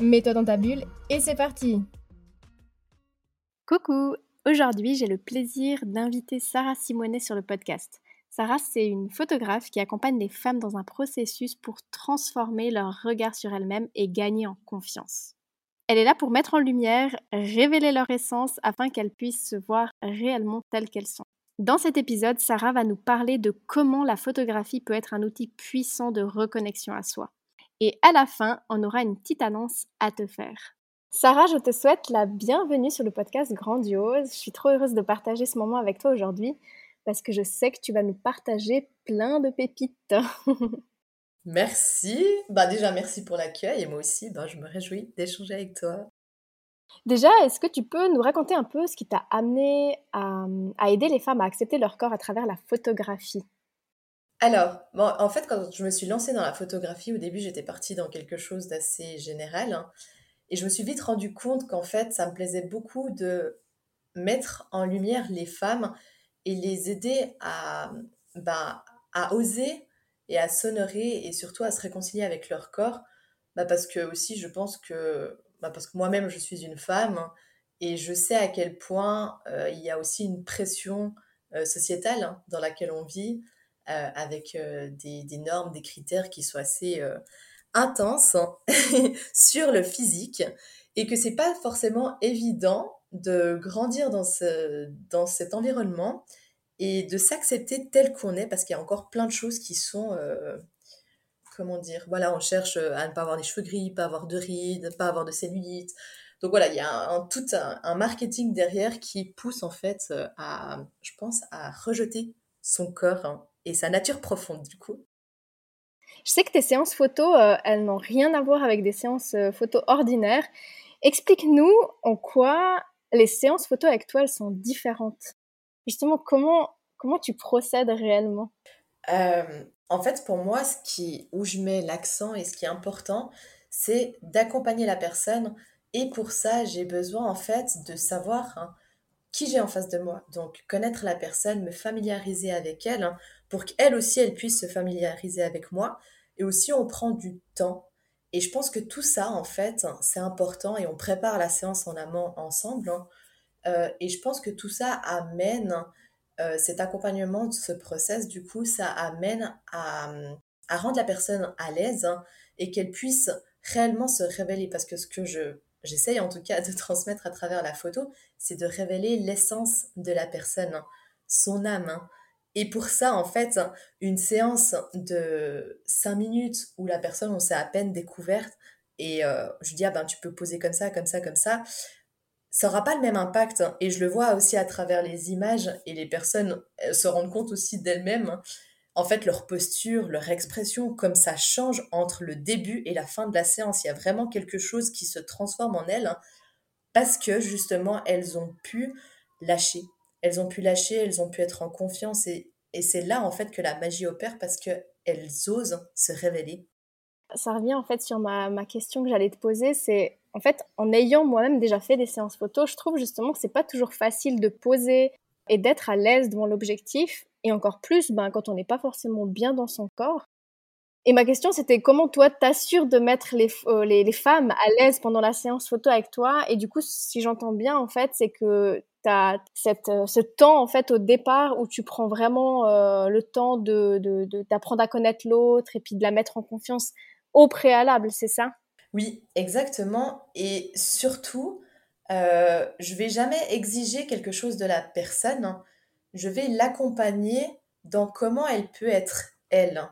Mets-toi dans ta bulle et c'est parti Coucou Aujourd'hui, j'ai le plaisir d'inviter Sarah Simonet sur le podcast. Sarah, c'est une photographe qui accompagne les femmes dans un processus pour transformer leur regard sur elles-mêmes et gagner en confiance. Elle est là pour mettre en lumière, révéler leur essence afin qu'elles puissent se voir réellement telles qu'elles sont. Dans cet épisode, Sarah va nous parler de comment la photographie peut être un outil puissant de reconnexion à soi. Et à la fin, on aura une petite annonce à te faire. Sarah, je te souhaite la bienvenue sur le podcast Grandiose. Je suis trop heureuse de partager ce moment avec toi aujourd'hui parce que je sais que tu vas nous partager plein de pépites. merci. Bah déjà, merci pour l'accueil et moi aussi, bah, je me réjouis d'échanger avec toi. Déjà, est-ce que tu peux nous raconter un peu ce qui t'a amené à aider les femmes à accepter leur corps à travers la photographie? Alors, en fait, quand je me suis lancée dans la photographie, au début, j'étais partie dans quelque chose d'assez général. Hein, et je me suis vite rendu compte qu'en fait, ça me plaisait beaucoup de mettre en lumière les femmes et les aider à, bah, à oser et à s'honorer et surtout à se réconcilier avec leur corps. Bah, parce que aussi, je pense que, bah, parce que moi-même, je suis une femme hein, et je sais à quel point euh, il y a aussi une pression euh, sociétale hein, dans laquelle on vit. Euh, avec euh, des, normes, des critères qui soient assez euh, intenses hein, sur le physique et que c'est pas forcément évident de grandir dans, ce, dans cet environnement et de s'accepter tel qu'on est parce qu'il y a encore plein de choses qui sont comment dire voilà on cherche à ne pas avoir des cheveux gris pas avoir de rides pas avoir de cellulite donc voilà il y a un, tout un, marketing derrière qui pousse en fait à je pense à rejeter son corps hein, et sa nature profonde du coup. Je sais que tes séances photo, euh, elles n'ont rien à voir avec des séances euh, photo ordinaires. Explique-nous en quoi les séances photo avec toi, elles sont différentes. Justement, comment, comment tu procèdes réellement? Euh, En fait, pour moi, ce qui, où je mets l'accent et ce qui est important, c'est d'accompagner la personne. Et pour ça, j'ai besoin en fait de savoir hein, qui j'ai en face de moi. Donc, connaître la personne, me familiariser avec elle, hein, pour qu'elle aussi, elle puisse se familiariser avec moi. Et aussi, on prend du temps. Et je pense que tout ça, en fait, c'est important et on prépare la séance en amont ensemble. Hein. Euh, et je pense que tout ça amène, euh, cet accompagnement de ce process, du coup, ça amène à, rendre la personne à l'aise hein, et qu'elle puisse réellement se révéler. Parce que ce que je j'essaye en tout cas de transmettre à travers la photo, c'est de révéler l'essence de la personne, hein, son âme. Hein. Et pour ça, en fait, une séance de 5 minutes où la personne, on s'est à peine découverte, et euh, je dis, ah ben, tu peux poser comme ça, comme ça, comme ça, ça n'aura pas le même impact. Hein. Et je le vois aussi à travers les images, et les personnes se rendent compte aussi d'elles-mêmes en fait, leur posture, leur expression, comme ça change entre le début et la fin de la séance. Il y a vraiment quelque chose qui se transforme en elles hein, parce que justement, elles ont pu lâcher. Elles ont pu lâcher, elles ont pu être en confiance et, c'est là en fait que la magie opère parce qu'elles osent se révéler. Ça revient en fait sur ma, ma question que j'allais te poser, c'est en fait en ayant moi-même déjà fait des séances photo, je trouve justement que c'est pas toujours facile de poser et d'être à l'aise devant l'objectif et encore plus ben, quand on n'est pas forcément bien dans son corps. Et ma question, c'était comment toi t'assures de mettre les, euh, les, les, femmes à l'aise pendant la séance photo avec toi? Et du coup, si j'entends bien, en fait, c'est que tu as cette, euh, ce temps, en fait, au départ où tu prends vraiment euh, le temps de, d'apprendre de, à connaître l'autre et puis de la mettre en confiance au préalable, c'est ça? Oui, exactement. Et surtout, euh, je vais jamais exiger quelque chose de la personne je vais l'accompagner dans comment elle peut être elle.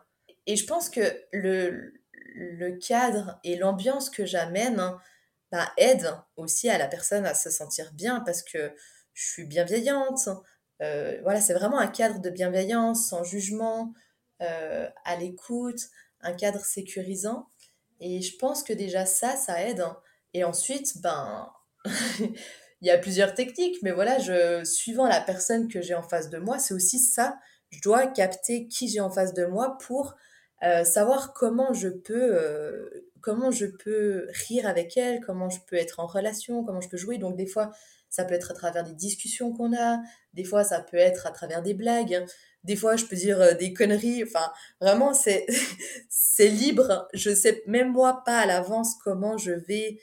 Et je pense que le, le cadre et l'ambiance que j'amène hein, bah, aussi à la personne à se sentir bien parce que je suis bienveillante. Euh, voilà, c'est vraiment un cadre de bienveillance, sans jugement, euh, à l'écoute, un cadre sécurisant. Et je pense que déjà ça, ça aide. Hein. Et ensuite, ben, il y a plusieurs techniques, mais voilà, je, suivant la personne que j'ai en face de moi, c'est aussi ça. Je dois capter qui j'ai en face de moi pour euh, savoir comment je peux comment je peux rire avec elle, comment je peux être en relation, comment je peux jouer. Donc des fois, ça peut être à travers des discussions qu'on a, des fois ça peut être à travers des blagues, des fois je peux dire euh, des conneries. Enfin, vraiment c'est c'est libre. Je sais même moi pas à l'avance comment je vais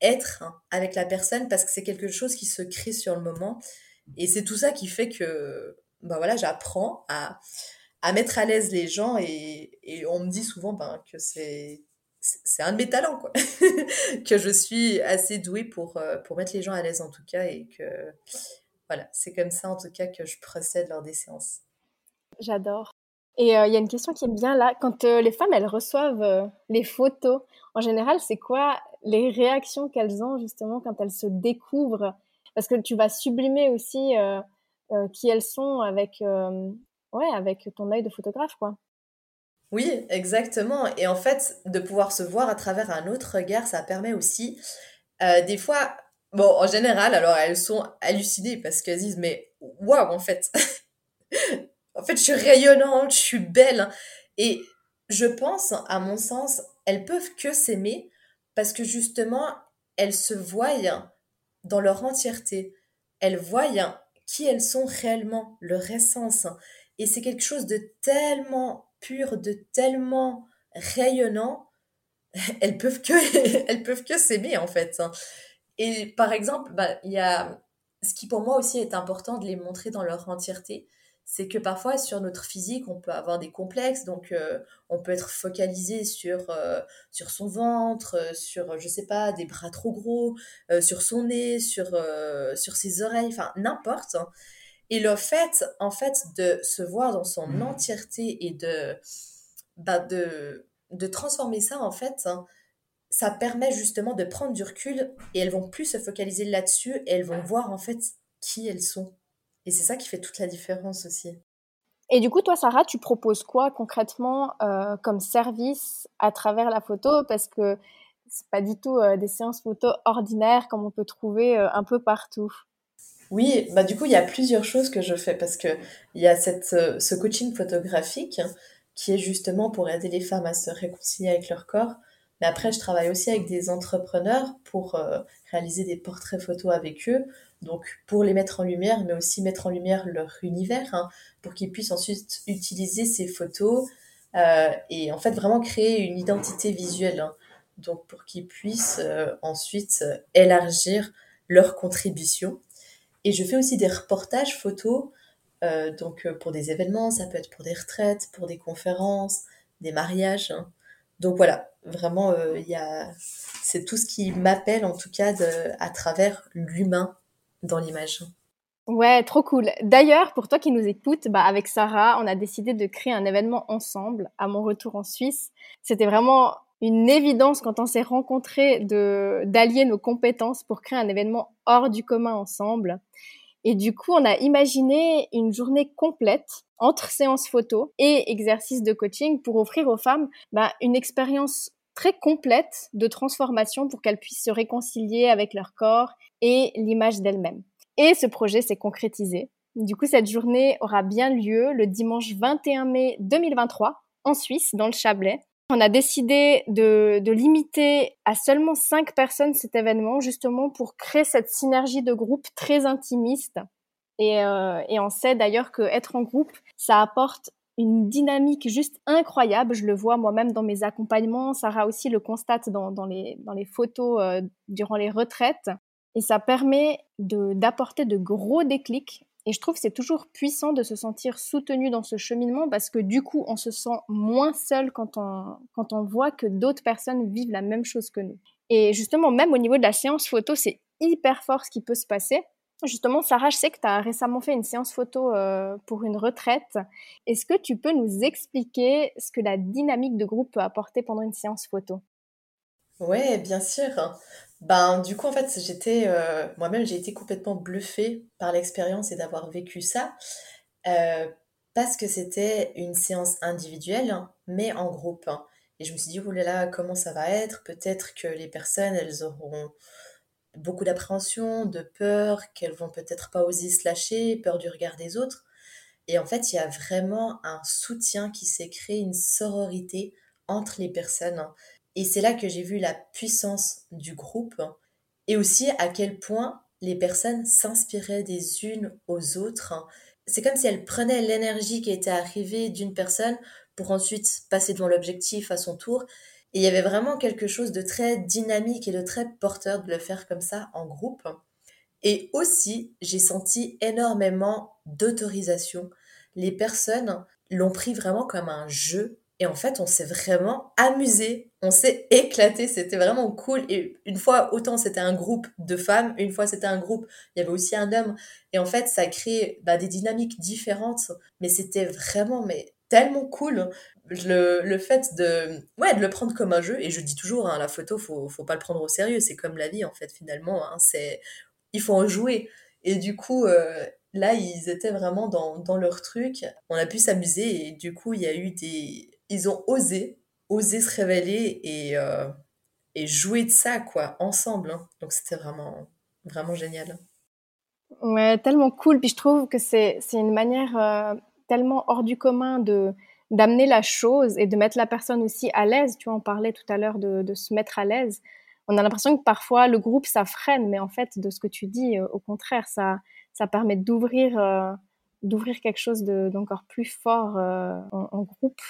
être avec la personne parce que c'est quelque chose qui se crée sur le moment et c'est tout ça qui fait que bah voilà, j'apprends à à mettre à l'aise les gens et, et on me dit souvent ben, que c'est c'est un de mes talents, quoi. que je suis assez douée pour, euh, pour mettre les gens à l'aise, en tout cas, et que, voilà, c'est comme ça, en tout cas, que je procède lors des séances. J'adore. Et euh, il y a une question qui est bien là. Quand euh, les femmes, elles reçoivent les photos, en général, c'est quoi les réactions qu'elles ont, justement, quand elles se découvrent? Parce que tu vas sublimer aussi qui elles sont avec, ouais, avec ton œil de photographe, quoi. Oui, exactement. Et en fait, de pouvoir se voir à travers un autre regard, ça permet aussi, euh, des fois, bon, en général, alors elles sont hallucinées parce qu'elles disent, mais waouh, en fait, en fait, je suis rayonnante, je suis belle. Et je pense, à mon sens, elles peuvent que s'aimer parce que justement, elles se voient dans leur entièreté. Elles voient qui elles sont réellement, leur essence. Et c'est quelque chose de tellement de tellement rayonnant, elles peuvent que, elles peuvent que s'aimer en fait. Hein. Et par exemple, bah, il y a ce qui pour moi aussi est important de les montrer dans leur entièreté, c'est que parfois sur notre physique, on peut avoir des complexes, donc euh, on peut être focalisé sur, euh, sur son ventre, euh, sur, je sais pas, des bras trop gros, sur son nez, sur, sur ses oreilles, enfin n'importe. Et le fait, en fait, de se voir dans son mmh. entièreté et de, bah, de, de transformer ça, en fait, hein, ça permet justement de prendre du recul et elles vont plus se focaliser là-dessus et elles vont voir, en fait, qui elles sont. Et c'est ça qui fait toute la différence aussi. Et du coup, toi, Sarah, tu proposes quoi concrètement euh, comme service à travers la photo? Parce que c'est pas du tout euh, des séances photo ordinaires comme on peut trouver euh, un peu partout. Oui, bah du coup, il y a plusieurs choses que je fais parce que il y a cette, euh, ce coaching photographique qui est justement pour aider les femmes à se réconcilier avec leur corps. Mais après, je travaille aussi avec des entrepreneurs pour euh, réaliser des portraits photos avec eux. Donc, pour les mettre en lumière, mais aussi mettre en lumière leur univers, hein, pour qu'ils puissent ensuite utiliser ces photos euh, et en fait vraiment créer une identité visuelle. Hein. Donc, pour qu'ils puissent ensuite élargir leur contribution. Et je fais aussi des reportages photos, euh, donc euh, pour des événements, ça peut être pour des retraites, pour des conférences, des mariages. Hein. Donc voilà, vraiment, euh, il a... c'est tout ce qui m'appelle en tout cas à travers l'humain dans l'image. Ouais, trop cool. D'ailleurs, pour toi qui nous écoutes, bah, avec Sarah, on a décidé de créer un événement ensemble à mon retour en Suisse. C'était vraiment une évidence quand on s'est rencontrés de d'allier nos compétences pour créer un événement hors du commun ensemble. Et du coup, on a imaginé une journée complète entre séances photo et exercices de coaching pour offrir aux femmes bah, une expérience très complète de transformation pour qu'elles puissent se réconcilier avec leur corps et l'image d'elles-mêmes. Et ce projet s'est concrétisé. Du coup, cette journée aura bien lieu le dimanche 21 mai 2023 en Suisse, dans le Chablais, on a décidé de, limiter à seulement cinq personnes cet événement, justement pour créer cette synergie de groupe très intimiste. Et, euh, on sait d'ailleurs qu'être en groupe, ça apporte une dynamique juste incroyable. Je le vois moi-même dans mes accompagnements. Sarah aussi le constate dans, les, photos euh, durant les retraites. Et ça permet d'apporter de gros déclics et je trouve que c'est toujours puissant de se sentir soutenu dans ce cheminement parce que du coup, on se sent moins seul quand on, quand on voit que d'autres personnes vivent la même chose que nous. Et justement, même au niveau de la séance photo, c'est hyper fort ce qui peut se passer. Justement, Sarah, je sais que tu as récemment fait une séance photo euh, pour une retraite. Est-ce que tu peux nous expliquer ce que la dynamique de groupe peut apporter pendant une séance photo? Ouais, bien sûr. Ben, du coup, en fait, j'étais, euh, moi-même, j'ai été complètement bluffée par l'expérience et d'avoir vécu ça, euh, parce que c'était une séance individuelle, mais en groupe. Et je me suis dit, oh là comment ça va être? Peut-être que les personnes, elles auront beaucoup d'appréhension, de peur, qu'elles vont peut-être pas oser se lâcher, peur du regard des autres. Et en fait, il y a vraiment un soutien qui s'est créé, une sororité entre les personnes. Et c'est là que j'ai vu la puissance du groupe et aussi à quel point les personnes s'inspiraient des unes aux autres. C'est comme si elles prenaient l'énergie qui était arrivée d'une personne pour ensuite passer devant l'objectif à son tour. Et il y avait vraiment quelque chose de très dynamique et de très porteur de le faire comme ça en groupe. Et aussi, j'ai senti énormément d'autorisation. Les personnes l'ont pris vraiment comme un jeu. Et en fait, on s'est vraiment amusé, on s'est éclaté, c'était vraiment cool. Et une fois, autant c'était un groupe de femmes, une fois c'était un groupe, il y avait aussi un homme. Et en fait, ça crée bah, des dynamiques différentes. Mais c'était vraiment mais tellement cool. Le, le, fait de, ouais, de le prendre comme un jeu, et je dis toujours, hein, la photo, faut, faut pas le prendre au sérieux, c'est comme la vie en fait, finalement. Hein, c'est, il faut en jouer. Et du coup, euh, là, ils étaient vraiment dans, dans leur truc. On a pu s'amuser et du coup, il y a eu des. Ils ont osé, osé se révéler et, euh, jouer de ça, quoi, ensemble. Hein. Donc, c'était vraiment, vraiment génial. Ouais, tellement cool. Puis je trouve que c'est une manière euh, tellement hors du commun de d'amener la chose et de mettre la personne aussi à l'aise. Tu vois, on parlait tout à l'heure de, se mettre à l'aise on a l'impression que parfois le groupe ça freine, mais en fait de ce que tu dis, euh, au contraire, ça ça permet d'ouvrir d'ouvrir quelque chose d'encore plus fort en, groupe.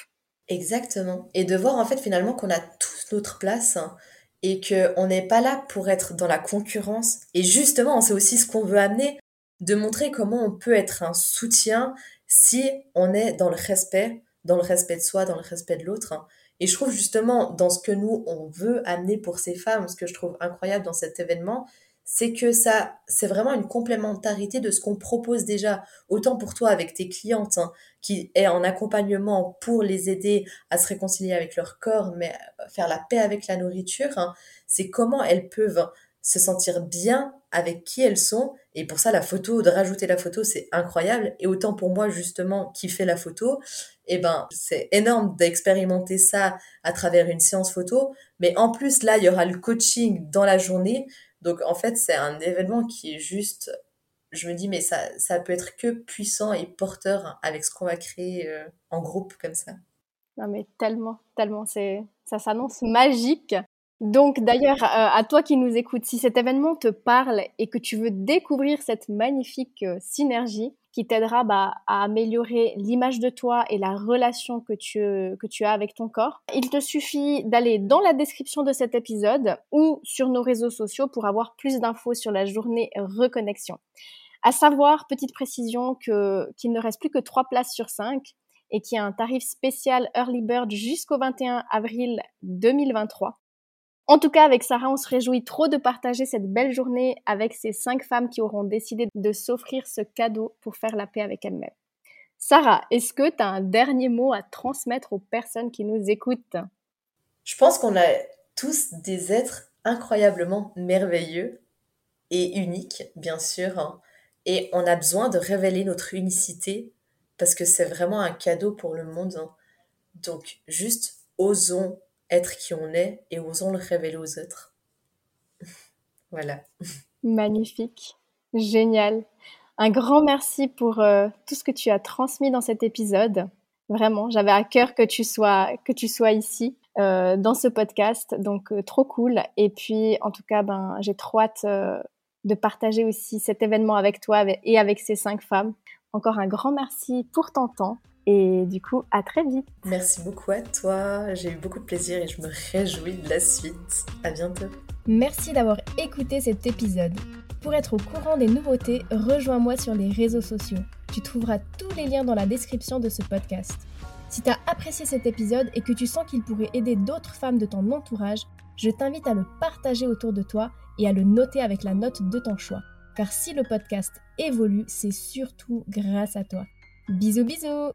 Exactement. Et de voir en fait finalement qu'on a tous notre place hein, et que on n'est pas là pour être dans la concurrence. Et justement, c'est aussi ce qu'on veut amener, de montrer comment on peut être un soutien si on est dans le respect, dans le respect de soi, dans le respect de l'autre. Hein. Et je trouve justement dans ce que nous, on veut amener pour ces femmes, ce que je trouve incroyable dans cet événement, c'est que ça, c'est vraiment une complémentarité de ce qu'on propose déjà, autant pour toi avec tes clientes, hein, qui est en accompagnement pour les aider à se réconcilier avec leur corps, mais faire la paix avec la nourriture, hein, c'est comment elles peuvent se sentir bien avec qui elles sont. Et pour ça, la photo, de rajouter la photo, c'est incroyable. Et autant pour moi, justement, qui fait la photo, eh ben, c'est énorme d'expérimenter ça à travers une séance photo. Mais en plus, là, il y aura le coaching dans la journée. Donc, en fait, c'est un événement qui est juste, je me dis, mais ça, ça peut être que puissant et porteur avec ce qu'on va créer euh, en groupe comme ça. Non, mais tellement, tellement, c'est, ça s'annonce magique. Donc d'ailleurs, euh, à toi qui nous écoutes, si cet événement te parle et que tu veux découvrir cette magnifique euh, synergie qui t'aidera bah, à améliorer l'image de toi et la relation que tu, que tu as avec ton corps, il te suffit d'aller dans la description de cet épisode ou sur nos réseaux sociaux pour avoir plus d'infos sur la journée Reconnexion. À savoir, petite précision, qu'il ne reste plus que 3 places sur 5 et qu'il y a un tarif spécial Early Bird jusqu'au 21 avril 2023. En tout cas, avec Sarah, on se réjouit trop de partager cette belle journée avec ces cinq femmes qui auront décidé de s'offrir ce cadeau pour faire la paix avec elles-mêmes. Sarah, est-ce que tu as un dernier mot à transmettre aux personnes qui nous écoutent? Je pense qu'on a tous des êtres incroyablement merveilleux et uniques, bien sûr. Hein. Et on a besoin de révéler notre unicité parce que c'est vraiment un cadeau pour le monde. Hein. Donc, juste osons être qui on est et osons le révéler aux autres. voilà. Magnifique, génial. Un grand merci pour euh, tout ce que tu as transmis dans cet épisode. Vraiment, j'avais à cœur que tu sois que tu sois ici euh, dans ce podcast, donc euh, trop cool. Et puis, en tout cas, ben j'ai trop hâte de partager aussi cet événement avec toi et avec ces cinq femmes. Encore un grand merci pour ton temps et du coup, à très vite. Merci beaucoup à toi. J'ai eu beaucoup de plaisir et je me réjouis de la suite. À bientôt. Merci d'avoir écouté cet épisode. Pour être au courant des nouveautés, rejoins-moi sur les réseaux sociaux. Tu trouveras tous les liens dans la description de ce podcast. Si tu as apprécié cet épisode et que tu sens qu'il pourrait aider d'autres femmes de ton entourage, je t'invite à le partager autour de toi et à le noter avec la note de ton choix. Car si le podcast évolue, c'est surtout grâce à toi. Bisous bisous